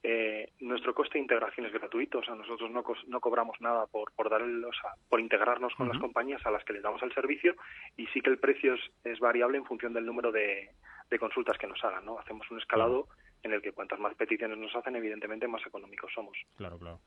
Eh, nuestro coste de integración es gratuito, o sea, nosotros no, cos- no cobramos nada por, por dar el- o sea, por integrarnos con las compañías a las que les damos el servicio y sí que el precio es, es variable en función del número de, de consultas que nos hagan, ¿no? Hacemos un escalado en el que cuantas más peticiones nos hacen, evidentemente más económicos somos. Claro, claro.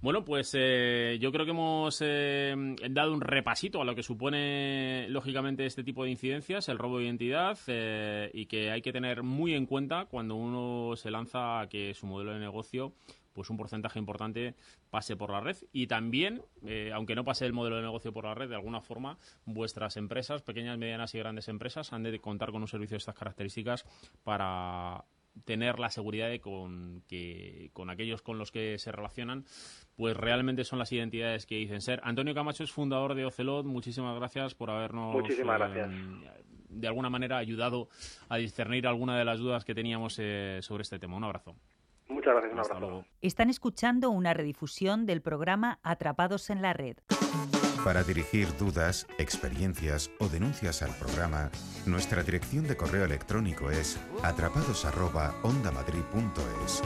Bueno, pues eh, yo creo que hemos eh, dado un repasito a lo que supone, lógicamente, este tipo de incidencias, el robo de identidad, eh, y que hay que tener muy en cuenta cuando uno se lanza a que su modelo de negocio pues un porcentaje importante pase por la red y también, eh, aunque no pase el modelo de negocio por la red, de alguna forma vuestras empresas, pequeñas, medianas y grandes empresas, han de contar con un servicio de estas características para tener la seguridad de con que con aquellos con los que se relacionan pues realmente son las identidades que dicen ser. Antonio Camacho es fundador de Ocelot, muchísimas gracias por habernos Muchísimas gracias. eh, de alguna manera ayudado a discernir alguna de las dudas que teníamos eh, sobre este tema. Un abrazo. Muchas gracias, un Hasta abrazo. luego. Están escuchando una redifusión del programa Atrapados en la Red. Para dirigir dudas, experiencias o denuncias al programa, nuestra dirección de correo electrónico es atrapados@ondamadrid.es.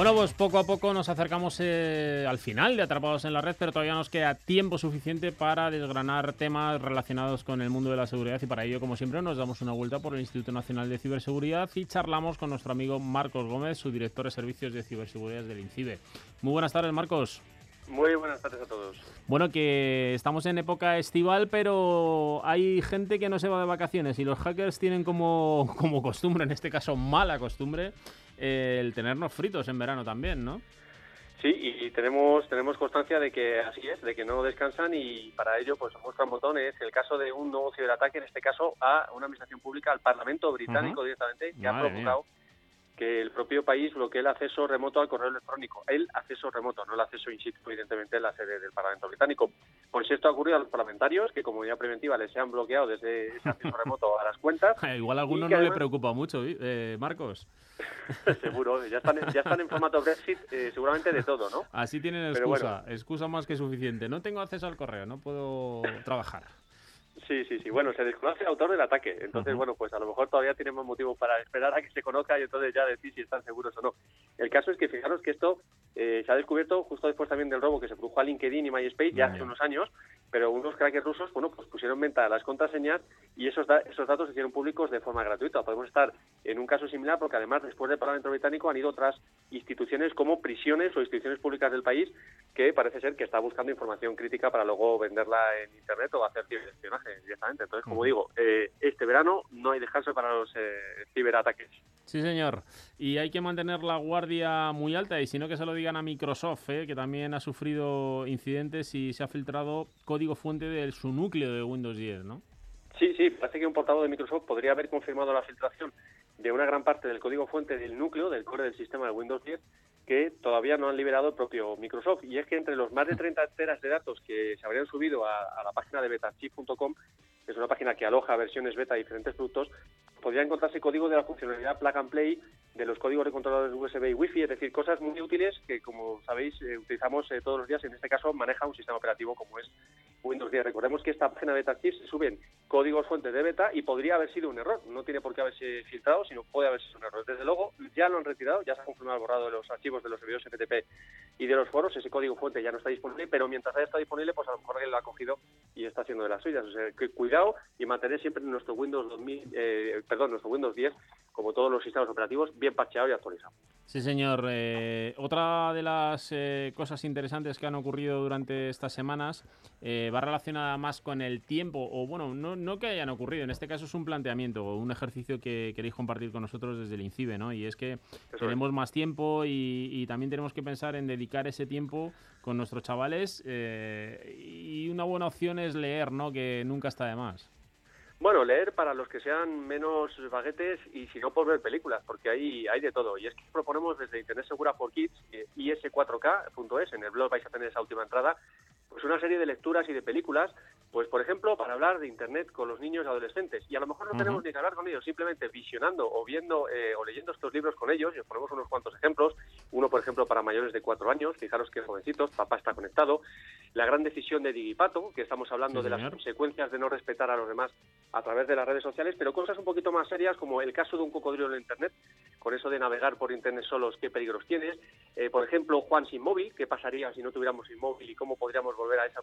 Bueno, pues poco a poco nos acercamos eh, al final de Atrapados en la Red, pero todavía nos queda tiempo suficiente para desgranar temas relacionados con el mundo de la seguridad y para ello, como siempre, nos damos una vuelta por el Instituto Nacional de Ciberseguridad y charlamos con nuestro amigo Marcos Gómez, su director de servicios de ciberseguridad del INCIBE. Muy buenas tardes, Marcos. Muy buenas tardes a todos. Bueno, que estamos en época estival, pero hay gente que no se va de vacaciones y los hackers tienen como, como costumbre, en este caso mala costumbre, el tenernos fritos en verano también, ¿no? Sí, y tenemos tenemos constancia de que así es, de que no descansan y para ello pues muestra un botón es el caso de un nuevo ciberataque, en este caso a una administración pública, al Parlamento británico directamente, que ha provocado que el propio país bloquee el acceso remoto al correo electrónico. El acceso remoto, no el acceso in situ, evidentemente, en la sede del Parlamento británico. Pues esto ha ocurrido a los parlamentarios, que como medida preventiva les han bloqueado desde ese acceso (laughs) remoto a las cuentas. Igual a alguno y que no le preocupa mucho, eh, Marcos. (laughs) Seguro, ya están, ya están en formato Brexit, eh, seguramente de todo, ¿no? Así tienen excusa, excusa más que suficiente. No tengo acceso al correo, no puedo trabajar. Sí, sí, sí. Bueno, se desconoce el autor del ataque. Entonces, bueno, pues a lo mejor todavía tenemos motivos para esperar a que se conozca y entonces ya decir si están seguros o no. El caso es que fijaros que esto eh, se ha descubierto justo después también del robo que se produjo a LinkedIn y MySpace ya hace unos años, pero unos crackers rusos, bueno, pues pusieron en venta las contraseñas y esos, da- esos datos se hicieron públicos de forma gratuita. Podemos estar en un caso similar porque además después del Parlamento británico han ido otras instituciones como prisiones o instituciones públicas del país que parece ser que está buscando información crítica para luego venderla en Internet o hacer ciberespionaje directamente. Entonces, como digo, eh, este verano no hay descanso para los eh, ciberataques. Sí, señor. Y hay que mantener la guardia muy alta y si no que se lo digan a Microsoft, ¿eh? que también ha sufrido incidentes y se ha filtrado código fuente de su núcleo de Windows 10, ¿no? Sí, sí, parece que un portavoz de Microsoft podría haber confirmado la filtración de una gran parte del código fuente del núcleo, del core del sistema de Windows 10, que todavía no han liberado el propio Microsoft. Y es que entre los más de 30 teras de datos que se habrían subido a, la página de betachief.com, que es una página que aloja versiones beta de diferentes productos, podría encontrarse código de la funcionalidad plug and play de los códigos de controladores USB y Wi-Fi, es decir, cosas muy útiles que, como sabéis, eh, utilizamos eh, todos los días. En este caso, maneja un sistema operativo como es Windows 10. Recordemos que esta página de BetaChief se suben códigos fuentes de beta y podría haber sido un error. No tiene por qué haberse filtrado, sino puede haber sido un error. Desde luego, ya lo han retirado, ya se ha confirmado el borrado de los archivos de los servidores FTP y de los foros. Ese código fuente ya no está disponible, pero mientras haya estado disponible, pues a lo mejor alguien lo ha cogido y está haciendo de las suyas. O sea, que cuidado y mantener siempre nuestro Windows 2000, eh, perdón, nuestro Windows 10, como todos los sistemas operativos, bien parcheado y actualizado. Sí, señor. Eh, otra de las eh, cosas interesantes que han ocurrido durante estas semanas eh, va relacionada más con el tiempo, o bueno, no, no que hayan ocurrido, en este caso es un planteamiento o un ejercicio que queréis compartir con nosotros desde el INCIBE, ¿no? Y es que tenemos más tiempo y, y también tenemos que pensar en dedicar ese tiempo con nuestros chavales eh, y una buena opción es leer, ¿no? Que nunca está de más. Bueno, leer para los que sean menos baguetes y si no por ver películas, porque hay, hay de todo. Y es que proponemos desde Internet Segura for Kids, eh, is4k.es, en el blog vais a tener esa última entrada, pues una serie de lecturas y de películas pues, por ejemplo, para hablar de Internet con los niños y adolescentes. Y a lo mejor no tenemos ni que hablar con ellos, simplemente visionando o viendo eh, o leyendo estos libros con ellos. Y os ponemos unos cuantos ejemplos. Uno, por ejemplo, para mayores de cuatro años. Fijaros que jovencitos, papá está conectado. La gran decisión de Digipato, que estamos hablando Sí, de las consecuencias de no respetar a los demás a través de las redes sociales, pero cosas un poquito más serias como el caso de un cocodrilo en Internet, con eso de navegar por Internet solos, qué peligros tienes. Eh, por ejemplo, Juan sin móvil, qué pasaría si no tuviéramos inmóvil y cómo podríamos volver a esa,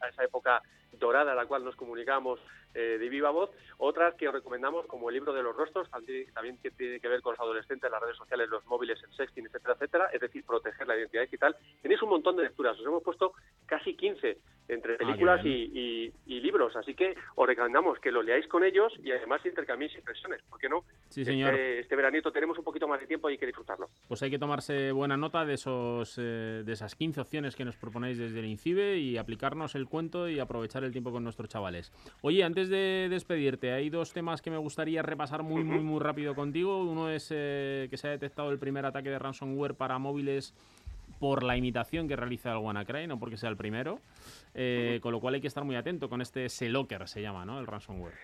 a esa época dorada la cual nos comunicamos eh, de viva voz. Otras que os recomendamos, como el libro de los rostros, también, que tiene que ver con los adolescentes, las redes sociales, los móviles, el sexting, etcétera, etcétera, es decir, proteger la identidad digital. Tenéis un montón de lecturas, os hemos puesto casi 15 entre películas qué y, y- y libros, así que os recomendamos que los leáis con ellos y además intercambiéis impresiones, ¿por qué no? Sí, señor. Este, este veranito tenemos un poquito más de tiempo y hay que disfrutarlo. Pues hay que tomarse buena nota de esos eh, de esas 15 opciones que nos proponéis desde el INCIBE y aplicarnos el cuento y aprovechar el tiempo con nuestros chavales. Oye, antes de despedirte, hay dos temas que me gustaría repasar muy, muy, muy rápido contigo. Uno es eh, que se ha detectado el primer ataque de ransomware para móviles por la imitación que realiza el WannaCry, no porque sea el primero. Eh, Con lo cual hay que estar muy atento con este Selocker, se llama, ¿no? El ransomware.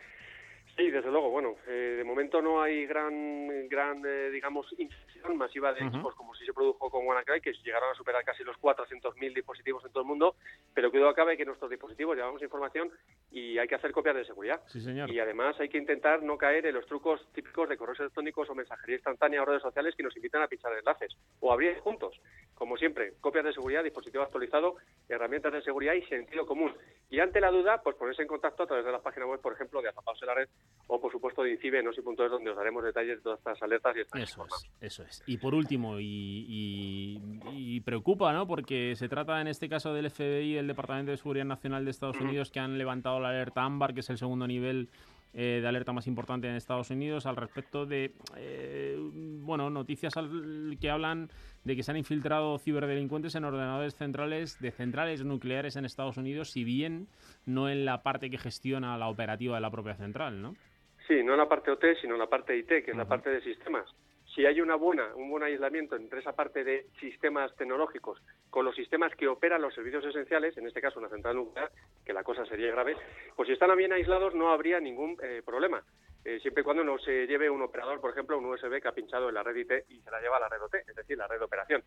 Sí, desde luego. Bueno, eh, de momento no hay gran, gran eh, digamos, infección masiva de equipos como si se produjo con WannaCry, que llegaron a superar casi los 400.000 dispositivos en todo el mundo, pero cuidado cabe que nuestros dispositivos llevamos información y hay que hacer copias de seguridad. Sí, señor. Y además hay que intentar no caer en los trucos típicos de correos electrónicos o mensajería instantánea o redes sociales que nos invitan a pinchar enlaces o abrir juntos. Como siempre, copias de seguridad, dispositivo actualizado, herramientas de seguridad y sentido común. Y ante la duda, pues ponerse en contacto a través de la página web, por ejemplo, de Atrapados en la Red o, por supuesto, de INCIBE, no donde os daremos detalles de todas estas alertas y estas Eso es, eso es. Y por último, y, y- y preocupa, ¿no? Porque se trata en este caso del FBI, el Departamento de Seguridad Nacional de Estados Unidos, que han levantado la alerta ámbar, que es el segundo nivel eh, de alerta más importante en Estados Unidos, al respecto de, eh, bueno, noticias al- que hablan de que se han infiltrado ciberdelincuentes en ordenadores centrales de centrales nucleares en Estados Unidos, si bien no en la parte que gestiona la operativa de la propia central, ¿no? Sí, no en la parte OT, sino en la parte IT, que es la parte de sistemas. Si hay una buena, un buen aislamiento entre esa parte de sistemas tecnológicos con los sistemas que operan los servicios esenciales, en este caso una central nuclear, que la cosa sería grave, pues si están bien aislados no habría ningún eh, problema. Eh, siempre y cuando no se lleve un operador, por ejemplo, un USB que ha pinchado en la red IT y se la lleva a la red OT, es decir, la red de operación.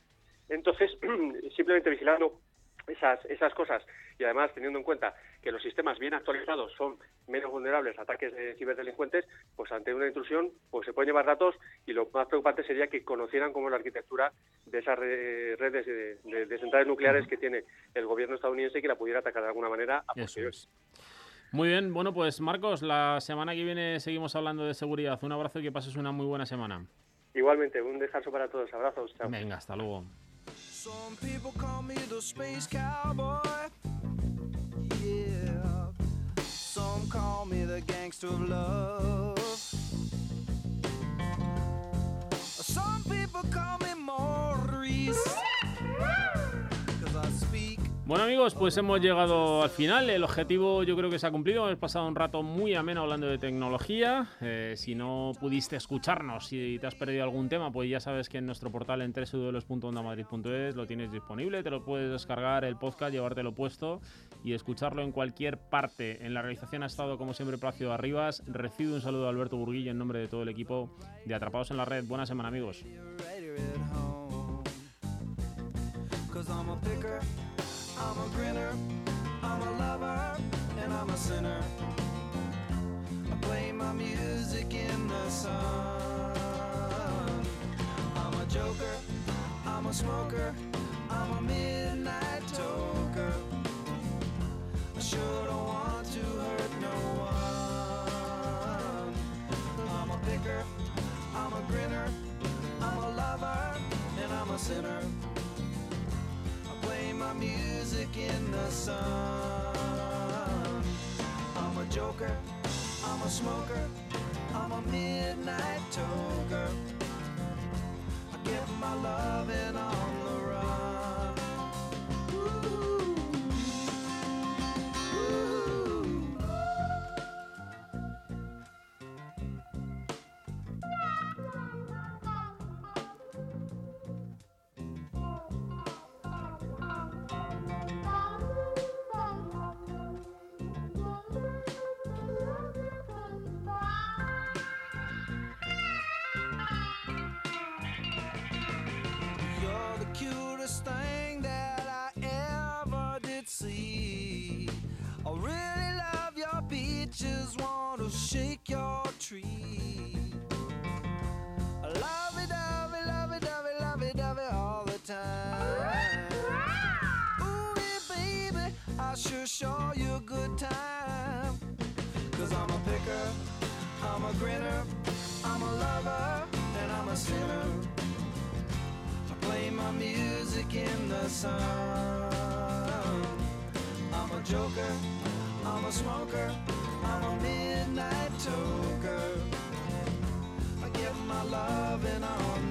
Entonces, (clears throat) simplemente vigilando esas, esas cosas y además teniendo en cuenta que los sistemas bien actualizados son menos vulnerables a ataques de ciberdelincuentes, pues ante una intrusión pues se pueden llevar datos y lo más preocupante sería que conocieran cómo es la arquitectura de esas re- redes de, de- de centrales nucleares que tiene el gobierno estadounidense y que la pudiera atacar de alguna manera a posteriori. Muy bien, bueno, pues Marcos, la semana que viene seguimos hablando de seguridad. Un abrazo y que pases una muy buena semana. Igualmente, un descanso para todos. Abrazos. Chao. Venga, hasta luego. Some people call me the space cowboy. Yeah. Some call me the gangster of love. Some people call Bueno amigos, pues hemos llegado al final. El objetivo yo creo que se ha cumplido. Hemos pasado un rato muy ameno hablando de tecnología. Eh, si no pudiste escucharnos, si te has perdido algún tema, pues ya sabes que en nuestro portal en www.ondamadrid.es lo tienes disponible. Te lo puedes descargar el podcast, llevártelo puesto y escucharlo en cualquier parte. En la realización ha estado como siempre Plácido Arribas. Recibo un saludo de Alberto Burguillo en nombre de todo el equipo de Atrapados en la Red. Buena semana amigos. I'm a grinner, I'm a lover, and I'm a sinner. I play my music in the sun. I'm a joker, I'm a smoker, I'm a smoker, grinner, I'm a lover, and I'm a sinner. I play my music in the sun. I'm a joker, I'm a smoker, I'm a midnight toker. I get my loving on the